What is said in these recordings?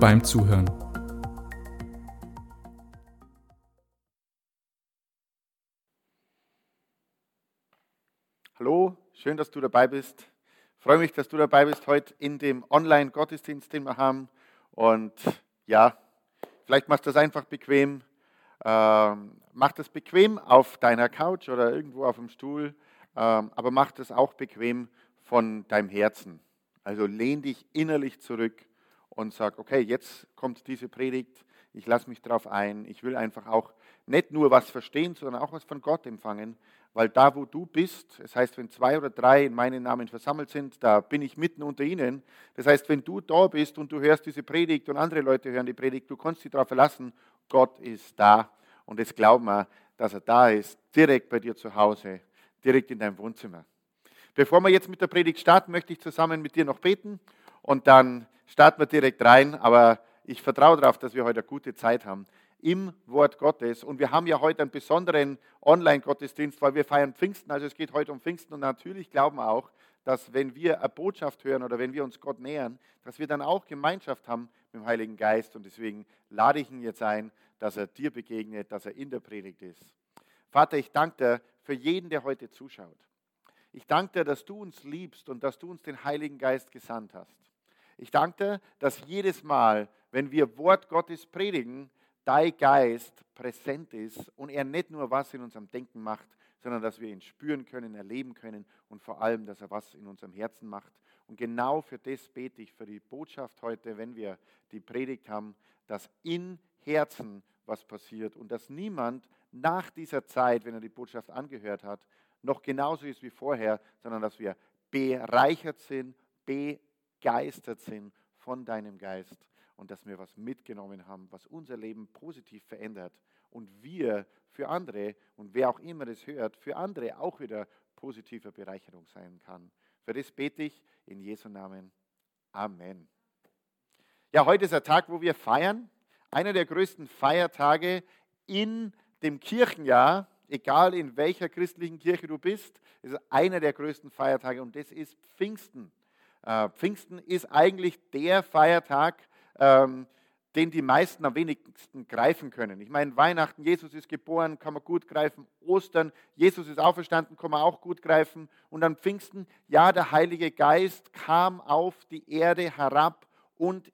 beim Zuhören. Hallo, schön, dass du dabei bist. Ich freue mich, dass du dabei bist heute in dem Online-Gottesdienst, den wir haben. Und ja, vielleicht machst du das einfach bequem. Ähm, mach das bequem auf deiner Couch oder irgendwo auf dem Stuhl, ähm, aber mach das auch bequem von deinem Herzen. Also lehn dich innerlich zurück und sag, okay, jetzt kommt diese Predigt, ich lasse mich darauf ein, ich will einfach auch nicht nur was verstehen, sondern auch was von Gott empfangen, weil da, wo du bist, das heißt, wenn zwei oder drei in meinen Namen versammelt sind, da bin ich mitten unter ihnen. Das heißt, wenn du da bist und du hörst diese Predigt und andere Leute hören die Predigt, du kannst dich darauf verlassen, Gott ist da. Und jetzt glauben wir, dass er da ist, direkt bei dir zu Hause, direkt in deinem Wohnzimmer. Bevor wir jetzt mit der Predigt starten, möchte ich zusammen mit dir noch beten und dann starten wir direkt rein. Aber ich vertraue darauf, dass wir heute eine gute Zeit haben im Wort Gottes. Und wir haben ja heute einen besonderen Online-Gottesdienst, weil wir feiern Pfingsten. Also es geht heute um Pfingsten und natürlich glauben wir auch, dass wenn wir eine Botschaft hören oder wenn wir uns Gott nähern, dass wir dann auch Gemeinschaft haben mit dem Heiligen Geist. Und deswegen lade ich ihn jetzt ein, dass er dir begegnet, dass er in der Predigt ist. Vater, ich danke dir für jeden, der heute zuschaut. Ich danke dir, dass du uns liebst und dass du uns den Heiligen Geist gesandt hast. Ich danke dir, dass jedes Mal, wenn wir Wort Gottes predigen, dein Geist präsent ist und er nicht nur was in unserem Denken macht, sondern dass wir ihn spüren können, erleben können und vor allem, dass er was in unserem Herzen macht. Und genau für das bete ich, für die Botschaft heute, wenn wir die Predigt haben, dass in Herzen was passiert und dass niemand nach dieser Zeit, wenn er die Botschaft angehört hat, noch genauso ist wie vorher, sondern dass wir bereichert sind, begeistert sind von deinem Geist und dass wir was mitgenommen haben, was unser Leben positiv verändert und wir für andere und wer auch immer das hört, für andere auch wieder positive Bereicherung sein kann. Für das bete ich in Jesu Namen. Amen. Ja, heute ist ein Tag, wo wir feiern. Einer der größten Feiertage in dem Kirchenjahr, egal in welcher christlichen Kirche du bist, ist einer der größten Feiertage und das ist Pfingsten. Äh, Pfingsten ist eigentlich der Feiertag, ähm, den die meisten am wenigsten greifen können. Ich meine, Weihnachten, Jesus ist geboren, kann man gut greifen. Ostern, Jesus ist auferstanden, kann man auch gut greifen. Und an Pfingsten, ja, der Heilige Geist kam auf die Erde herab und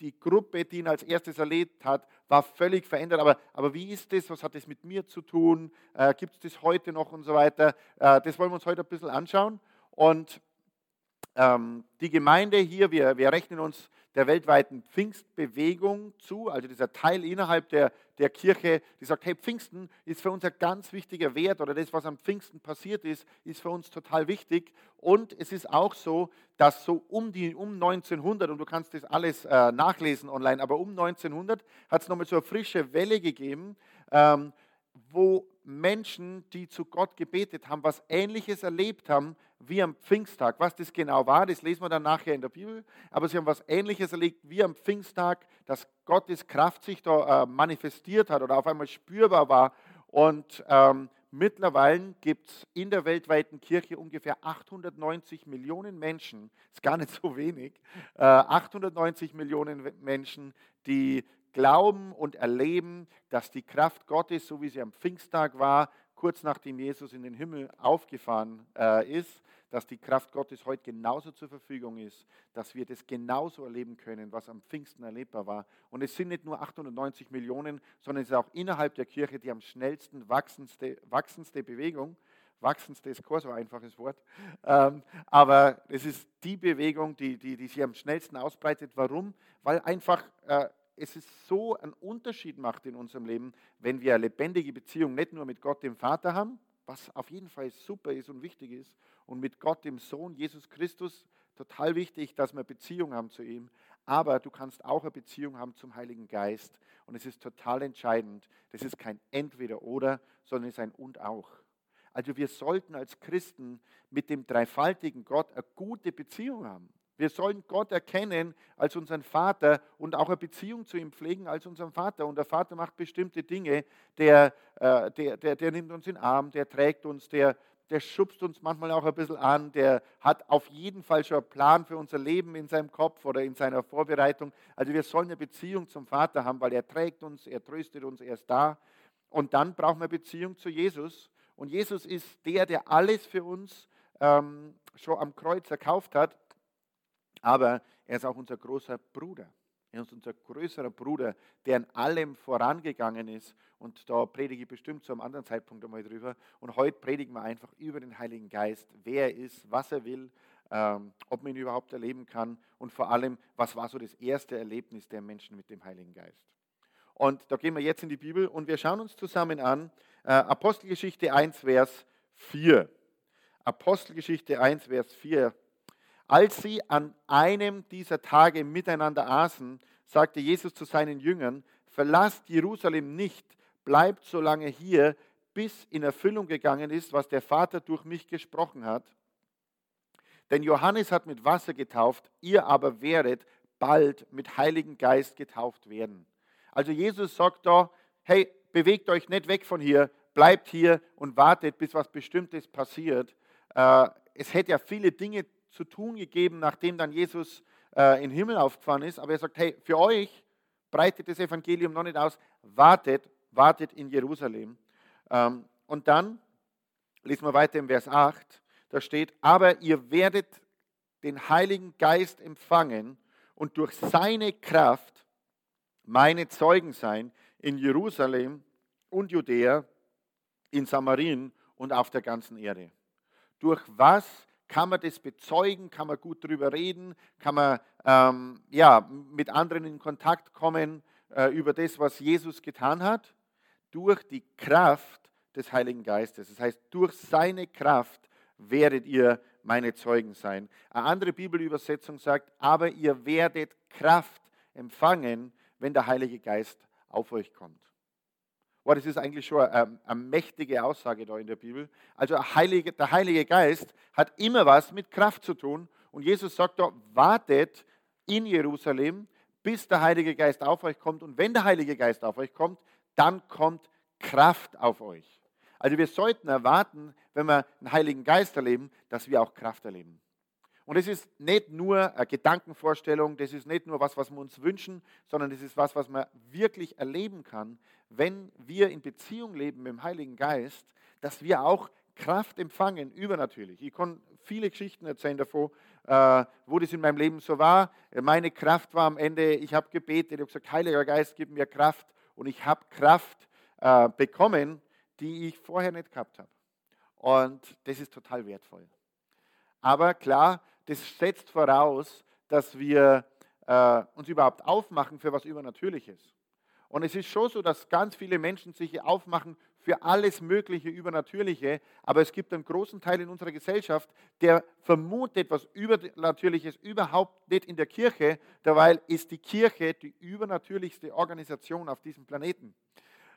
die Gruppe, die ihn als erstes erlebt hat, war völlig verändert. Aber, aber wie ist das? Was hat das mit mir zu tun? Äh, Gibt es das heute noch und so weiter? Äh, das wollen wir uns heute ein bisschen anschauen. Und ähm, die Gemeinde hier, wir, wir rechnen uns der weltweiten Pfingstbewegung zu, also dieser Teil innerhalb der, der Kirche, die sagt, hey, Pfingsten ist für uns ein ganz wichtiger Wert oder das, was am Pfingsten passiert ist, ist für uns total wichtig. Und es ist auch so, dass so um, die, um 1900, und du kannst das alles äh, nachlesen online, aber um 1900 hat es nochmal so eine frische Welle gegeben, ähm, wo Menschen, die zu Gott gebetet haben, was Ähnliches erlebt haben wie am Pfingsttag. Was das genau war, das lesen wir dann nachher in der Bibel. Aber sie haben was Ähnliches erlebt wie am Pfingsttag, dass Gottes Kraft sich da äh, manifestiert hat oder auf einmal spürbar war. Und ähm, mittlerweile gibt es in der weltweiten Kirche ungefähr 890 Millionen Menschen, ist gar nicht so wenig, äh, 890 Millionen Menschen, die glauben und erleben, dass die Kraft Gottes, so wie sie am Pfingsttag war, kurz nachdem Jesus in den Himmel aufgefahren äh, ist, dass die Kraft Gottes heute genauso zur Verfügung ist, dass wir das genauso erleben können, was am Pfingsten erlebbar war. Und es sind nicht nur 890 Millionen, sondern es ist auch innerhalb der Kirche die am schnellsten wachsendste, wachsendste Bewegung. Wachsendste ist kein so einfaches Wort, ähm, aber es ist die Bewegung, die, die, die sich am schnellsten ausbreitet. Warum? Weil einfach äh, es ist so einen Unterschied macht in unserem Leben, wenn wir eine lebendige Beziehung nicht nur mit Gott, dem Vater haben, was auf jeden Fall super ist und wichtig ist, und mit Gott, dem Sohn, Jesus Christus, total wichtig, dass wir Beziehung haben zu ihm, aber du kannst auch eine Beziehung haben zum Heiligen Geist. Und es ist total entscheidend. Das ist kein Entweder-Oder, sondern es ist ein Und auch. Also wir sollten als Christen mit dem dreifaltigen Gott eine gute Beziehung haben. Wir sollen Gott erkennen als unseren Vater und auch eine Beziehung zu ihm pflegen als unseren Vater. Und der Vater macht bestimmte Dinge, der, äh, der, der, der nimmt uns in den Arm, der trägt uns, der, der schubst uns manchmal auch ein bisschen an, der hat auf jeden Fall schon einen Plan für unser Leben in seinem Kopf oder in seiner Vorbereitung. Also wir sollen eine Beziehung zum Vater haben, weil er trägt uns, er tröstet uns, er ist da. Und dann brauchen wir eine Beziehung zu Jesus. Und Jesus ist der, der alles für uns ähm, schon am Kreuz erkauft hat aber er ist auch unser großer Bruder. Er ist unser größerer Bruder, der in allem vorangegangen ist. Und da predige ich bestimmt zu einem anderen Zeitpunkt einmal drüber. Und heute predigen wir einfach über den Heiligen Geist, wer er ist, was er will, ähm, ob man ihn überhaupt erleben kann und vor allem, was war so das erste Erlebnis der Menschen mit dem Heiligen Geist. Und da gehen wir jetzt in die Bibel und wir schauen uns zusammen an äh, Apostelgeschichte 1, Vers 4. Apostelgeschichte 1, Vers 4 als sie an einem dieser Tage miteinander aßen, sagte Jesus zu seinen Jüngern, verlasst Jerusalem nicht, bleibt so lange hier, bis in Erfüllung gegangen ist, was der Vater durch mich gesprochen hat. Denn Johannes hat mit Wasser getauft, ihr aber werdet bald mit Heiligen Geist getauft werden. Also Jesus sagt da, hey, bewegt euch nicht weg von hier, bleibt hier und wartet, bis was Bestimmtes passiert. Äh, es hätte ja viele Dinge zu tun gegeben, nachdem dann Jesus äh, in den Himmel aufgefahren ist. Aber er sagt, hey, für euch breitet das Evangelium noch nicht aus. Wartet, wartet in Jerusalem. Ähm, und dann lesen wir weiter im Vers 8. Da steht, aber ihr werdet den Heiligen Geist empfangen und durch seine Kraft meine Zeugen sein in Jerusalem und Judäa, in Samarien und auf der ganzen Erde. Durch was kann man das bezeugen? Kann man gut darüber reden? Kann man ähm, ja, mit anderen in Kontakt kommen äh, über das, was Jesus getan hat? Durch die Kraft des Heiligen Geistes. Das heißt, durch seine Kraft werdet ihr meine Zeugen sein. Eine andere Bibelübersetzung sagt, aber ihr werdet Kraft empfangen, wenn der Heilige Geist auf euch kommt. Boah, das ist eigentlich schon eine, eine, mächtige Aussage da in der Bibel. Also Heilige, der Heilige Geist hat immer was mit Kraft zu tun. Und Jesus sagt da, wartet in Jerusalem, bis der Heilige Geist auf euch kommt. Und wenn der Heilige Geist auf euch kommt, dann kommt Kraft auf euch. Also wir sollten erwarten, wenn wir einen Heiligen Geist erleben, dass wir auch Kraft erleben. Und es ist nicht nur eine Gedankenvorstellung, das ist nicht nur was, was wir uns wünschen, sondern es ist was, was man wirklich erleben kann, wenn wir in Beziehung leben mit dem Heiligen Geist, dass wir auch Kraft empfangen, übernatürlich. Ich kann viele Geschichten erzählen davon, äh, wo das in meinem Leben so war. Meine Kraft war am Ende, ich habe gebetet, ich habe gesagt, Heiliger Geist, gib mir Kraft. Und ich habe Kraft äh, bekommen, die ich vorher nicht gehabt habe. Und das ist total wertvoll. Aber klar, das setzt voraus, dass wir äh, uns überhaupt aufmachen für was Übernatürliches. Und es ist schon so, dass ganz viele Menschen sich aufmachen für alles Mögliche Übernatürliche, aber es gibt einen großen Teil in unserer Gesellschaft, der vermutet etwas Übernatürliches überhaupt nicht in der Kirche, dabei ist die Kirche die übernatürlichste Organisation auf diesem Planeten.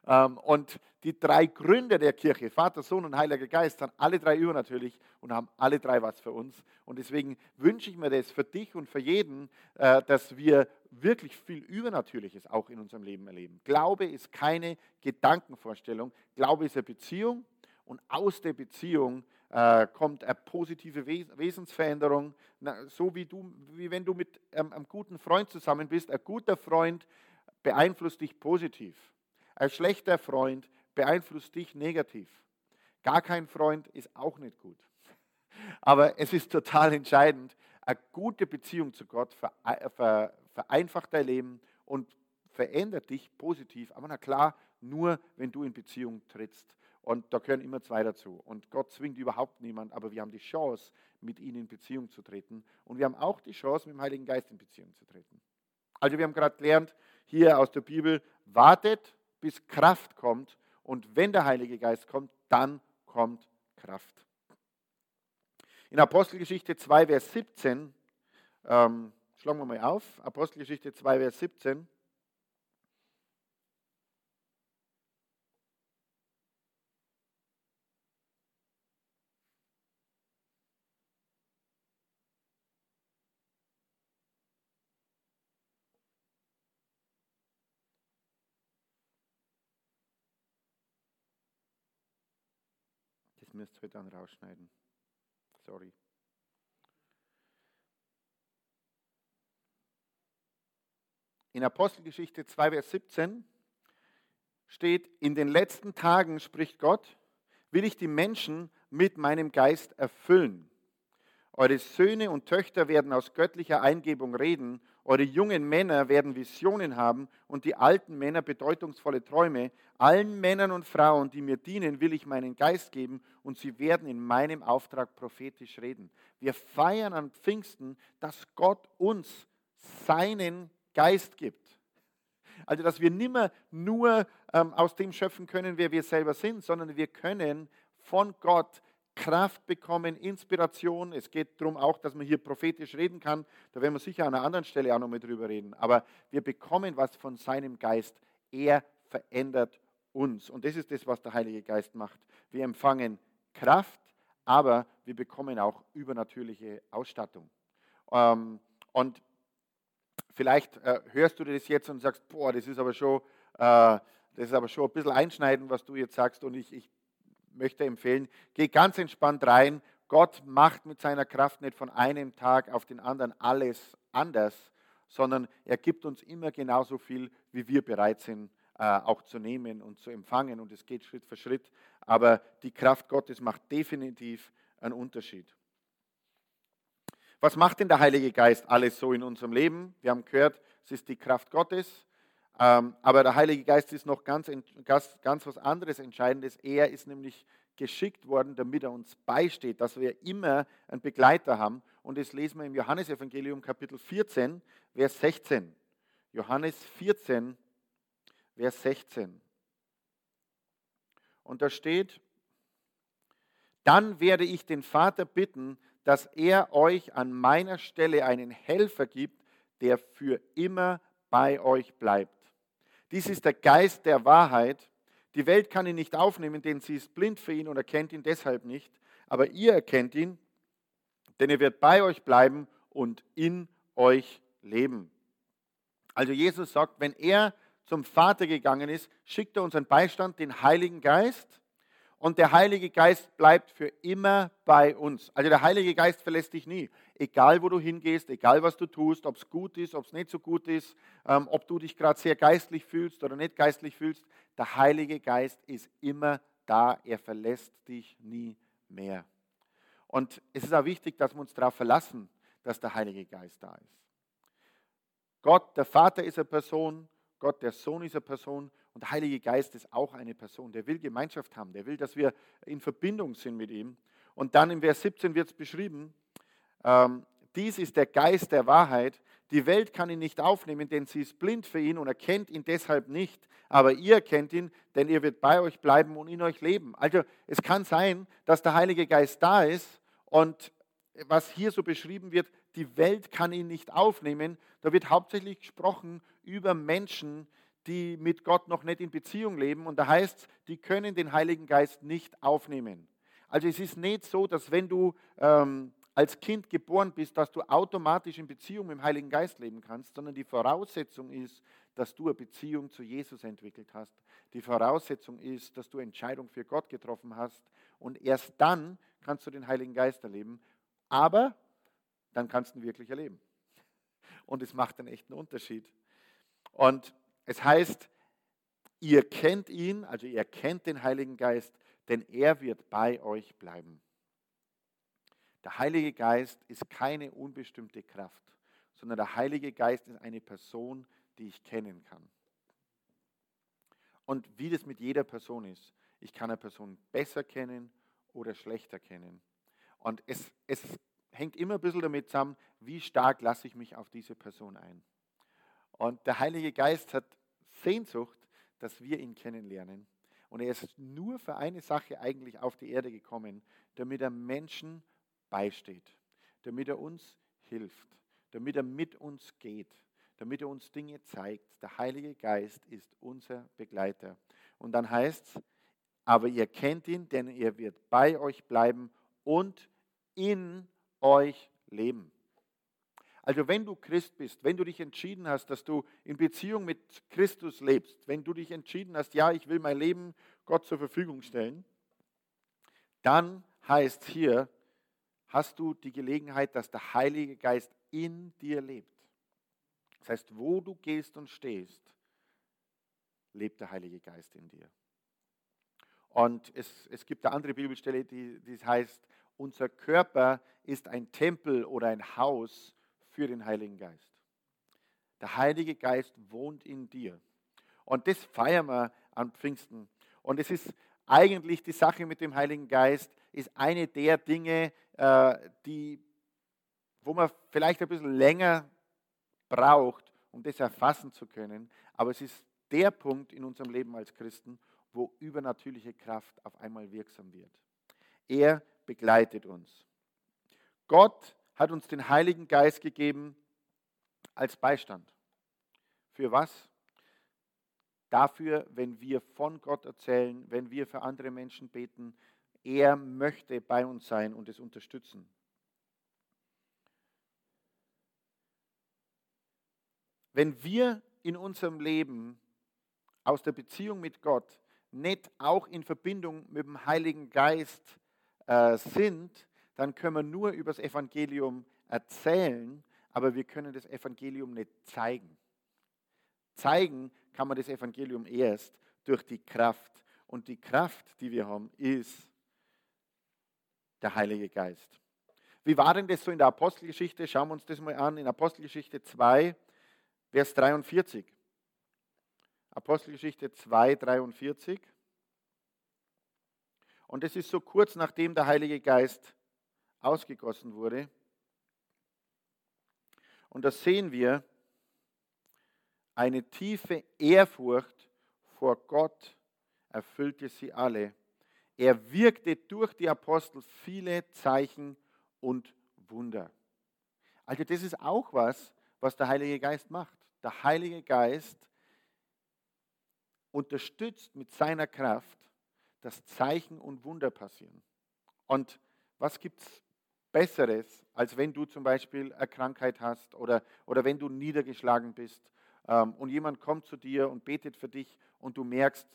Ähm, und die drei Gründe der Kirche, Vater, Sohn und Heiliger Geist, sind alle drei übernatürlich und haben alle drei was für uns. Und deswegen wünsche ich mir das für dich und für jeden, äh, dass wir wirklich viel Übernatürliches auch in unserem Leben erleben. Glaube ist keine Gedankenvorstellung. Glaube ist eine Beziehung und aus der Beziehung äh, kommt eine positive Wesensveränderung. so wie, du, wie wenn du mit einem guten Freund zusammen bist. Ein guter Freund beeinflusst dich positiv. Ein schlechter Freund beeinflusst dich negativ. Gar kein Freund ist auch nicht gut. Aber es ist total entscheidend, eine gute Beziehung zu Gott vereinfacht dein Leben und verändert dich positiv. Aber na klar, nur wenn du in Beziehung trittst. Und da gehören immer zwei dazu. Und Gott zwingt überhaupt niemand, aber wir haben die Chance, mit ihm in Beziehung zu treten. Und wir haben auch die Chance, mit dem Heiligen Geist in Beziehung zu treten. Also wir haben gerade gelernt, hier aus der Bibel, wartet bis Kraft kommt. Und wenn der Heilige Geist kommt, dann kommt Kraft. In Apostelgeschichte 2, Vers 17 ähm, schlagen wir mal auf, Apostelgeschichte 2, Vers 17. Das müsst ihr dann rausschneiden. Sorry. In Apostelgeschichte 2, Vers 17 steht, in den letzten Tagen, spricht Gott, will ich die Menschen mit meinem Geist erfüllen. Eure Söhne und Töchter werden aus göttlicher Eingebung reden, eure jungen Männer werden Visionen haben und die alten Männer bedeutungsvolle Träume. Allen Männern und Frauen, die mir dienen, will ich meinen Geist geben und sie werden in meinem Auftrag prophetisch reden. Wir feiern an Pfingsten, dass Gott uns seinen Geist gibt. Also, dass wir nimmer nur ähm, aus dem schöpfen können, wer wir selber sind, sondern wir können von Gott Kraft bekommen, Inspiration. Es geht darum auch, dass man hier prophetisch reden kann. Da werden wir sicher an einer anderen Stelle auch noch mal drüber reden. Aber wir bekommen was von seinem Geist. Er verändert uns. Und das ist das, was der Heilige Geist macht. Wir empfangen Kraft, aber wir bekommen auch übernatürliche Ausstattung. Ähm, und vielleicht äh, hörst du das jetzt und sagst, boah, das ist aber schon, äh, das ist aber schon ein bisschen einschneidend, was du jetzt sagst. Und ich, ich möchte empfehlen, geh ganz entspannt rein. Gott macht mit seiner Kraft nicht von einem Tag auf den anderen alles anders, sondern er gibt uns immer genauso viel, wie wir bereit sind, äh, auch zu nehmen und zu empfangen. Und es geht Schritt für Schritt. Aber die Kraft Gottes macht definitiv einen Unterschied. Was macht denn der Heilige Geist alles so in unserem Leben? Wir haben gehört, es ist die Kraft Gottes. Ähm, aber der Heilige Geist ist noch ganz, ganz, ganz was anderes Entscheidendes. Er ist nämlich geschickt worden, damit er uns beisteht, dass wir immer einen Begleiter haben. Und das lesen wir im Johannesevangelium Kapitel 14, Vers 16. Johannes 14, Vers 16. Und da steht, dann werde ich den Vater bitten, dass er euch an meiner Stelle einen Helfer gibt, der für immer bei euch bleibt. Dies ist der Geist der Wahrheit. Die Welt kann ihn nicht aufnehmen, denn sie ist blind für ihn und erkennt ihn deshalb nicht. Aber ihr erkennt ihn, denn er wird bei euch bleiben und in euch leben. Also Jesus sagt, wenn er zum Vater gegangen ist, schickt er uns einen Beistand, den Heiligen Geist und der Heilige Geist bleibt für immer bei uns. Also der Heilige Geist verlässt dich nie. Egal, wo du hingehst, egal, was du tust, ob es gut ist, ob es nicht so gut ist, ähm, ob du dich gerade sehr geistlich fühlst oder nicht geistlich fühlst, der Heilige Geist ist immer da. Er verlässt dich nie mehr. Und es ist auch wichtig, dass wir uns darauf verlassen, dass der Heilige Geist da ist. Gott, der Vater ist eine Person, Gott, der Sohn ist eine Person und der Heilige Geist ist auch eine Person. Der will Gemeinschaft haben, der will, dass wir in Verbindung sind mit ihm. Und dann im Vers 17 wird es beschrieben, ähm, dies ist der Geist der Wahrheit. Die Welt kann ihn nicht aufnehmen, denn sie ist blind für ihn und erkennt ihn deshalb nicht. Aber ihr kennt ihn, denn er wird bei euch bleiben und in euch leben. Also es kann sein, dass der Heilige Geist da ist und was hier so beschrieben wird, die Welt kann ihn nicht aufnehmen. Da wird hauptsächlich gesprochen über Menschen, die mit Gott noch nicht in Beziehung leben. Und da heißt es, die können den Heiligen Geist nicht aufnehmen. Also es ist nicht so, dass wenn du ähm, als Kind geboren bist, dass du automatisch in Beziehung mit dem Heiligen Geist leben kannst, sondern die Voraussetzung ist, dass du eine Beziehung zu Jesus entwickelt hast. Die Voraussetzung ist, dass du Entscheidung für Gott getroffen hast. Und erst dann kannst du den Heiligen Geist erleben. Aber dann kannst du ihn wirklich erleben. Und es macht einen echten Unterschied. Und es heißt, ihr kennt ihn, also ihr kennt den Heiligen Geist, denn er wird bei euch bleiben. Der Heilige Geist ist keine unbestimmte Kraft, sondern der Heilige Geist ist eine Person, die ich kennen kann. Und wie das mit jeder Person ist, ich kann eine Person besser kennen oder schlechter kennen. Und es, es hängt immer ein bisschen damit zusammen, wie stark lasse ich mich auf diese Person ein. Und der Heilige Geist hat Sehnsucht, dass wir ihn kennenlernen. Und er ist nur für eine Sache eigentlich auf die Erde gekommen, damit er Menschen beisteht, damit er uns hilft, damit er mit uns geht, damit er uns Dinge zeigt. Der Heilige Geist ist unser Begleiter. Und dann heißt es, aber ihr kennt ihn, denn er wird bei euch bleiben und in euch leben. Also wenn du Christ bist, wenn du dich entschieden hast, dass du in Beziehung mit Christus lebst, wenn du dich entschieden hast, ja, ich will mein Leben Gott zur Verfügung stellen, dann heißt hier, hast du die Gelegenheit, dass der Heilige Geist in dir lebt. Das heißt, wo du gehst und stehst, lebt der Heilige Geist in dir. Und es, es gibt eine andere Bibelstelle, die, die heißt, unser Körper ist ein Tempel oder ein Haus für den Heiligen Geist. Der Heilige Geist wohnt in dir. Und das feiern wir am Pfingsten. Und es ist eigentlich die Sache mit dem Heiligen Geist, ist eine der Dinge, äh, die, wo man vielleicht ein bisschen länger braucht, um das erfassen zu können. Aber es ist der Punkt in unserem Leben als Christen, wo übernatürliche Kraft auf einmal wirksam wird. Er begleitet uns. Gott hat uns den Heiligen Geist gegeben als Beistand. Für was? Dafür, wenn wir von Gott erzählen, wenn wir für andere Menschen beten, er möchte bei uns sein und es unterstützen. Wenn wir in unserem Leben aus der Beziehung mit Gott nicht auch in Verbindung mit dem Heiligen Geist äh, sind, dann können wir nur über das Evangelium erzählen, aber wir können das Evangelium nicht zeigen. Zeigen kann man das Evangelium erst durch die Kraft. Und die Kraft, die wir haben, ist der Heilige Geist. Wie war denn das so in der Apostelgeschichte? Schauen wir uns das mal an. In Apostelgeschichte 2, Vers 43. Apostelgeschichte 2, 43. Und das ist so kurz nachdem der Heilige Geist ausgegossen wurde. Und da sehen wir eine tiefe Ehrfurcht vor Gott erfüllte sie alle. Er wirkte durch die Apostel viele Zeichen und Wunder. Also das ist auch was, was der Heilige Geist macht. Der Heilige Geist unterstützt mit seiner Kraft, dass Zeichen und Wunder passieren. Und was gibt es Besseres, als wenn du zum Beispiel eine Krankheit hast oder, oder wenn du niedergeschlagen bist ähm, und jemand kommt zu dir und betet für dich und du merkst,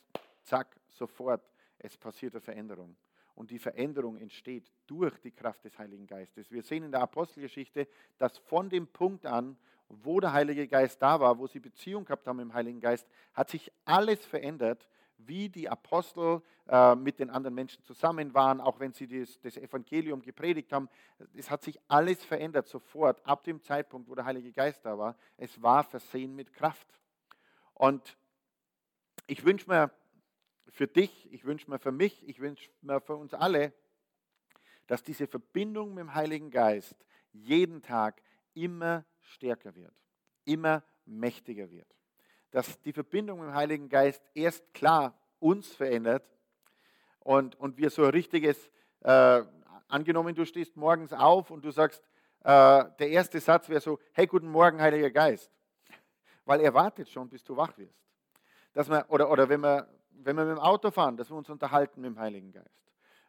zack, sofort, es passiert eine Veränderung. Und die Veränderung entsteht durch die Kraft des Heiligen Geistes. Wir sehen in der Apostelgeschichte, dass von dem Punkt an, wo der Heilige Geist da war, wo sie Beziehung gehabt haben mit dem Heiligen Geist, hat sich alles verändert, wie die Apostel äh, mit den anderen Menschen zusammen waren, auch wenn sie das, das, Evangelium gepredigt haben. Es hat sich alles verändert sofort, ab dem Zeitpunkt, wo der Heilige Geist da war. Es war versehen mit Kraft. Und ich wünsche mir für dich, ich wünsche mir für mich, ich wünsche mir für uns alle, dass diese Verbindung mit dem Heiligen Geist jeden Tag immer stärker wird, immer mächtiger wird. Dass die Verbindung mit dem Heiligen Geist erst klar uns verändert und, und wir so ein richtiges, äh, angenommen, du stehst morgens auf und du sagst, äh, der erste Satz wäre so, hey, guten Morgen, Heiliger Geist. Weil er wartet schon, bis du wach wirst. Dass man, oder, oder wenn, wir, wenn wir mit dem Auto fahren, dass wir uns unterhalten mit dem Heiligen Geist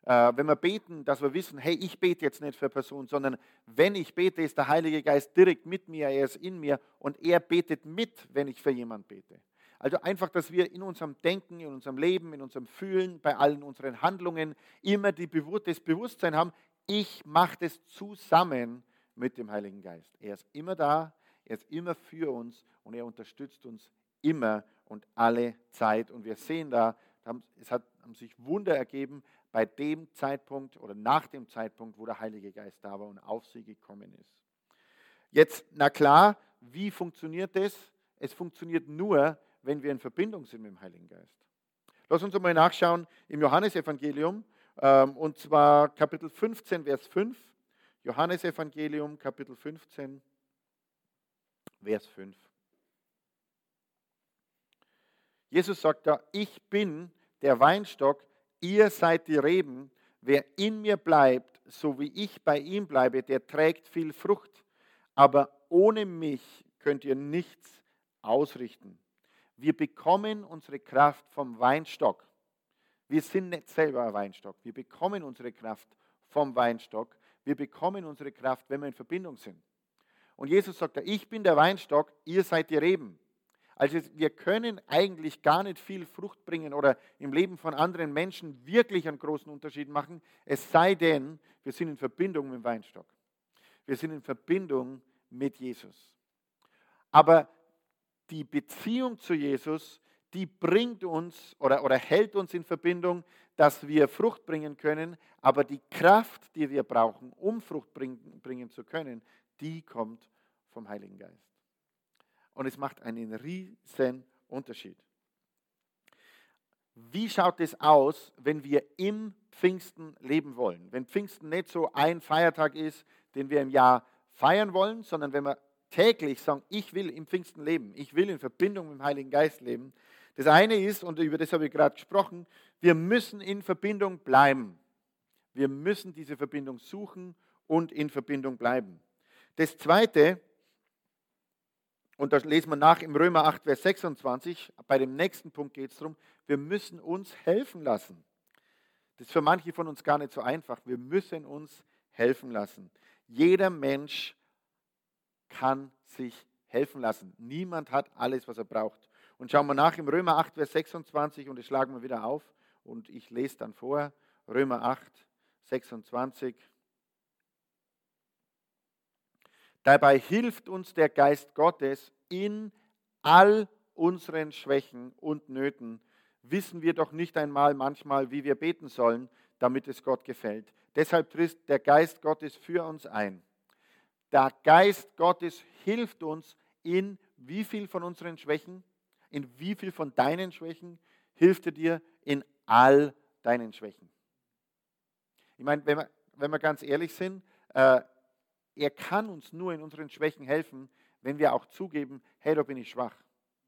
wenn wir beten, dass wir wissen, hey, ich bete jetzt nicht für eine Person, sondern wenn ich bete, ist der Heilige Geist direkt mit mir, er ist in mir und er betet mit, wenn ich für jemanden bete. Also einfach, dass wir in unserem Denken, in unserem Leben, in unserem Fühlen, bei allen unseren Handlungen immer die das Bewusstsein haben, ich mache das zusammen mit dem Heiligen Geist. Er ist immer da, er ist immer für uns und er unterstützt uns immer und alle Zeit. Und wir sehen da, es hat, haben sich Wunder ergeben, bei dem Zeitpunkt oder nach dem Zeitpunkt, wo der Heilige Geist da war und auf sie gekommen ist. Jetzt, na klar, wie funktioniert das? Es funktioniert nur, wenn wir in Verbindung sind mit dem Heiligen Geist. Lass uns einmal nachschauen im Johannesevangelium, ähm, und zwar Kapitel 15, Vers 5. Johannesevangelium, Kapitel 15, Vers 5. Jesus sagt da, ich bin der Weinstock, Ihr seid die Reben, wer in mir bleibt, so wie ich bei ihm bleibe, der trägt viel Frucht. Aber ohne mich könnt ihr nichts ausrichten. Wir bekommen unsere Kraft vom Weinstock. Wir sind nicht selber ein Weinstock. Wir bekommen unsere Kraft vom Weinstock. Wir bekommen unsere Kraft, wenn wir in Verbindung sind. Und Jesus sagt, ich bin der Weinstock, ihr seid die Reben. Also wir können eigentlich gar nicht viel Frucht bringen oder im Leben von anderen Menschen wirklich einen großen Unterschied machen, es sei denn, wir sind in Verbindung mit dem Weinstock. Wir sind in Verbindung mit Jesus. Aber die Beziehung zu Jesus, die bringt uns oder, oder hält uns in Verbindung, dass wir Frucht bringen können, aber die Kraft, die wir brauchen, um Frucht bringen, bringen zu können, die kommt vom Heiligen Geist. Und es macht einen riesen Unterschied. Wie schaut es aus, wenn wir im Pfingsten leben wollen? Wenn Pfingsten nicht so ein Feiertag ist, den wir im Jahr feiern wollen, sondern wenn wir täglich sagen, ich will im Pfingsten leben, ich will in Verbindung mit dem Heiligen Geist leben. Das eine ist, und über das habe ich gerade gesprochen, wir müssen in Verbindung bleiben. Wir müssen diese Verbindung suchen und in Verbindung bleiben. Das zweite, und das lesen wir nach im Römer 8, Vers 26, bei dem nächsten Punkt geht es darum, wir müssen uns helfen lassen. Das ist für manche von uns gar nicht so einfach. Wir müssen uns helfen lassen. Jeder Mensch kann sich helfen lassen. Niemand hat alles, was er braucht. Und schauen wir nach im Römer 8, Vers 26 und das schlagen wir wieder auf und ich lese dann vor. Römer 8, 26. Dabei hilft uns der Geist Gottes in all unseren Schwächen und Nöten. Wissen wir doch nicht einmal manchmal, wie wir beten sollen, damit es Gott gefällt. Deshalb tritt der Geist Gottes für uns ein. Der Geist Gottes hilft uns in wie viel von unseren Schwächen, in wie viel von deinen Schwächen hilft er dir in all deinen Schwächen. Ich meine, wenn wir, wenn wir ganz ehrlich sind, äh, er kann uns nur in unseren Schwächen helfen, wenn wir auch zugeben, hey, da bin ich schwach.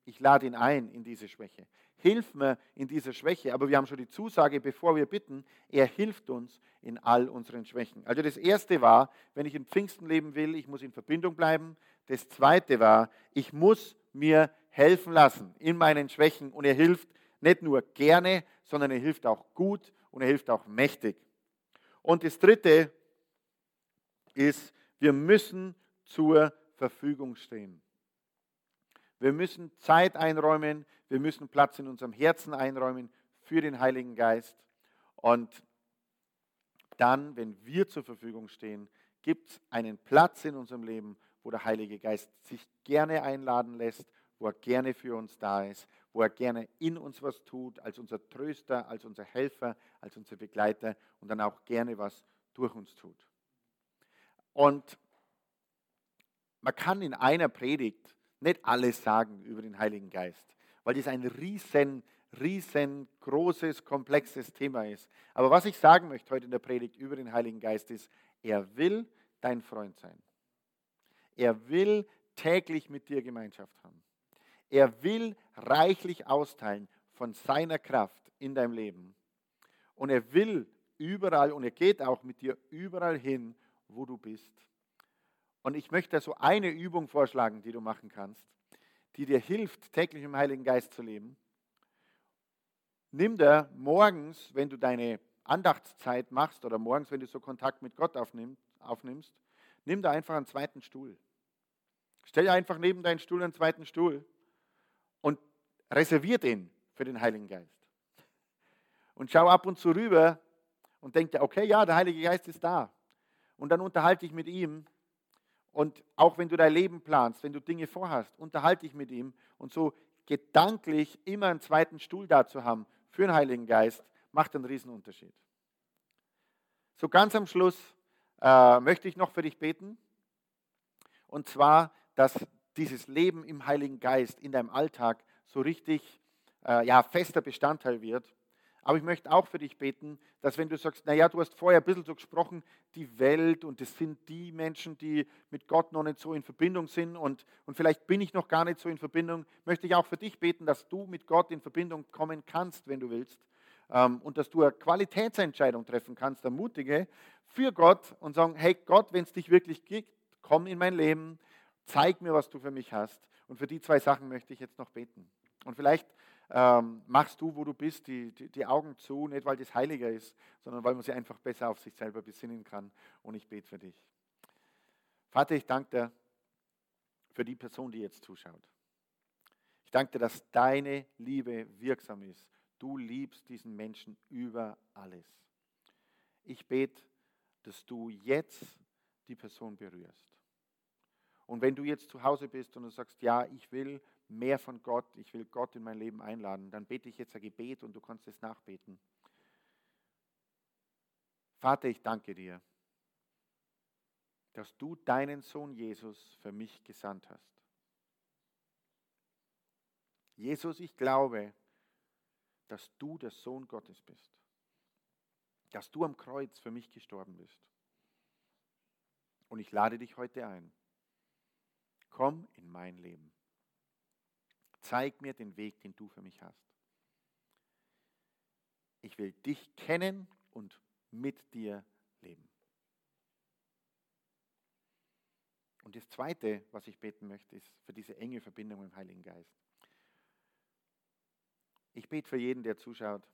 Ich lade ihn ein in diese Schwäche. Hilf mir in dieser Schwäche. Aber wir haben schon die Zusage, bevor wir bitten, er hilft uns in all unseren Schwächen. Also das erste war, wenn ich in Pfingsten leben will, ich muss in Verbindung bleiben. Das zweite war, ich muss mir helfen lassen in meinen Schwächen. Und er hilft nicht nur gerne, sondern er hilft auch gut und er hilft auch mächtig. Und das dritte ist, wir müssen zur Verfügung stehen. Wir müssen Zeit einräumen, wir müssen Platz in unserem Herzen einräumen für den Heiligen Geist. Und dann, wenn wir zur Verfügung stehen, gibt es einen Platz in unserem Leben, wo der Heilige Geist sich gerne einladen lässt, wo er gerne für uns da ist, wo er gerne in uns was tut, als unser Tröster, als unser Helfer, als unser Begleiter und dann auch gerne was durch uns tut. Und man kann in einer Predigt nicht alles sagen über den Heiligen Geist, weil das ein riesen, riesengroßes, komplexes Thema ist. Aber was ich sagen möchte heute in der Predigt über den Heiligen Geist ist, er will dein Freund sein. Er will täglich mit dir Gemeinschaft haben. Er will reichlich austeilen von seiner Kraft in deinem Leben. Und er will überall und er geht auch mit dir überall hin, wo du bist. Und ich möchte so eine Übung vorschlagen, die du machen kannst, die dir hilft, täglich im Heiligen Geist zu leben. Nimm dir morgens, wenn du deine Andachtszeit machst oder morgens, wenn du so Kontakt mit Gott aufnimmst, nimm da einfach einen zweiten Stuhl. Stell einfach neben deinen Stuhl einen zweiten Stuhl und reservier den für den Heiligen Geist. Und schau ab und zu rüber und denk dir, okay, ja, der Heilige Geist ist da. Und dann unterhalte ich mit ihm und auch wenn du dein Leben planst, wenn du Dinge vorhast, unterhalte dich mit ihm. Und so gedanklich immer einen zweiten Stuhl da zu haben für den Heiligen Geist, macht einen Riesenunterschied. So ganz am Schluss äh, möchte ich noch für dich beten. Und zwar, dass dieses Leben im Heiligen Geist in deinem Alltag so richtig äh, ja, fester Bestandteil wird. Aber ich möchte auch für dich beten, dass wenn du sagst, naja, du hast vorher ein bisschen so gesprochen, die Welt und es sind die Menschen, die mit Gott noch nicht so in Verbindung sind und, und vielleicht bin ich noch gar nicht so in Verbindung, möchte ich auch für dich beten, dass du mit Gott in Verbindung kommen kannst, wenn du willst. Ähm, und dass du eine Qualitätsentscheidung treffen kannst, ermutige für Gott und sagen, hey Gott, wenn es dich wirklich gibt, komm in mein Leben, Zeig mir, was du für mich hast. Und für die zwei Sachen möchte ich jetzt noch beten. Und vielleicht ähm, machst du, wo du bist, die, die, die, Augen zu, nicht weil das heiliger ist, sondern weil man sie einfach besser auf sich selber besinnen kann. Und ich bete für dich. Vater, ich danke dir für die Person, die jetzt zuschaut. Ich danke dir, dass deine Liebe wirksam ist. Du liebst diesen Menschen über alles. Ich bete, dass du jetzt die Person berührst. Und wenn du jetzt zu Hause bist und du sagst, ja, ich will mehr von Gott, ich will Gott in mein Leben einladen, dann bete ich jetzt ein Gebet und du kannst es nachbeten. Vater, ich danke dir, dass du deinen Sohn Jesus für mich gesandt hast. Jesus, ich glaube, dass du der Sohn Gottes bist, dass du am Kreuz für mich gestorben bist. Und ich lade dich heute ein. Komm in mein Leben. Zeig mir den Weg, den du für mich hast. Ich will dich kennen und mit dir leben. Und das Zweite, was ich beten möchte, ist für diese enge Verbindung mit dem Heiligen Geist. Ich bete für jeden, der zuschaut.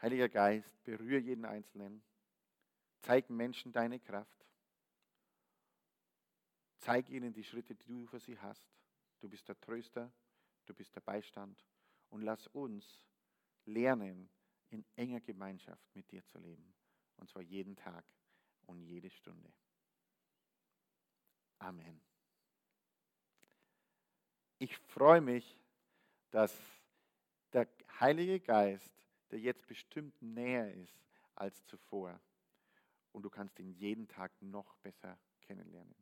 Heiliger Geist, berühre jeden Einzelnen. Zeig Menschen deine Kraft. Zeig ihnen die Schritte, die du für sie hast. Du bist der Tröster, du bist der Beistand. Und lass uns lernen, in enger Gemeinschaft mit dir zu leben. Und zwar jeden Tag und jede Stunde. Amen. Ich freue mich, dass der Heilige Geist, der jetzt bestimmt näher ist als zuvor. Und du kannst ihn jeden Tag noch besser kennenlernen.